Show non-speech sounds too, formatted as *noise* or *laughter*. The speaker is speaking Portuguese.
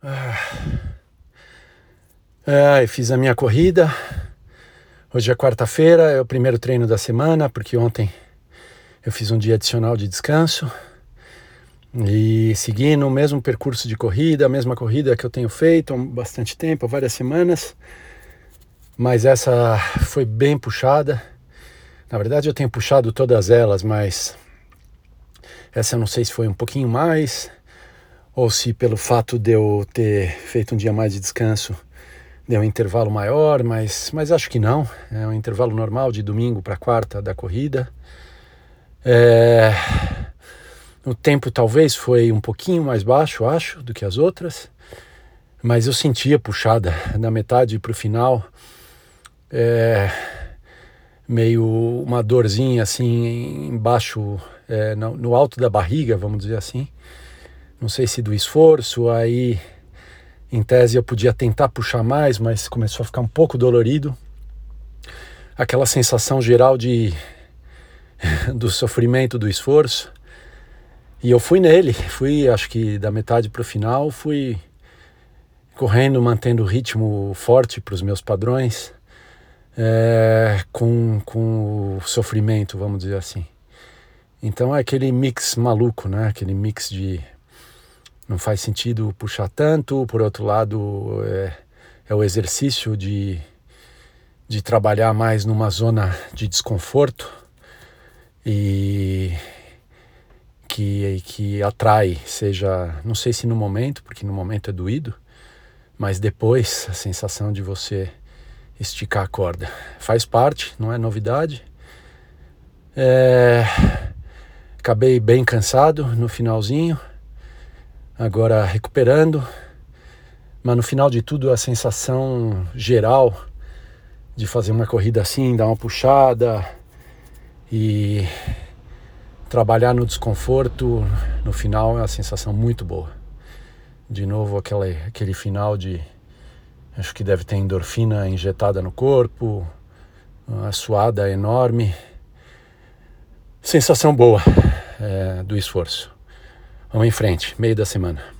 Ah, fiz a minha corrida. Hoje é quarta-feira, é o primeiro treino da semana, porque ontem eu fiz um dia adicional de descanso. E segui no mesmo percurso de corrida, a mesma corrida que eu tenho feito há bastante tempo, várias semanas. Mas essa foi bem puxada. Na verdade, eu tenho puxado todas elas, mas essa eu não sei se foi um pouquinho mais ou se pelo fato de eu ter feito um dia mais de descanso deu um intervalo maior, mas, mas acho que não. É um intervalo normal de domingo para quarta da corrida. É, o tempo talvez foi um pouquinho mais baixo, acho, do que as outras, mas eu sentia puxada da metade para o final. É, meio uma dorzinha assim embaixo, é, no, no alto da barriga, vamos dizer assim. Não sei se do esforço, aí em tese eu podia tentar puxar mais, mas começou a ficar um pouco dolorido. Aquela sensação geral de *laughs* do sofrimento, do esforço. E eu fui nele, fui acho que da metade para o final, fui correndo, mantendo o ritmo forte para os meus padrões é, com, com o sofrimento, vamos dizer assim. Então é aquele mix maluco, né? Aquele mix de não faz sentido puxar tanto, por outro lado é, é o exercício de, de trabalhar mais numa zona de desconforto e que, que atrai, seja, não sei se no momento, porque no momento é doído, mas depois a sensação de você esticar a corda. Faz parte, não é novidade. É... Acabei bem cansado no finalzinho, agora recuperando, mas no final de tudo a sensação geral de fazer uma corrida assim, dar uma puxada e trabalhar no desconforto, no final é uma sensação muito boa. De novo aquele, aquele final de Acho que deve ter endorfina injetada no corpo, uma suada enorme. Sensação boa é, do esforço. Vamos em frente, meio da semana.